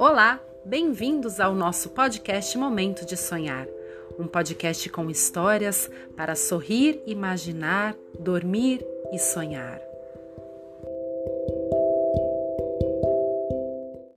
Olá, bem-vindos ao nosso podcast Momento de Sonhar. Um podcast com histórias para sorrir, imaginar, dormir e sonhar.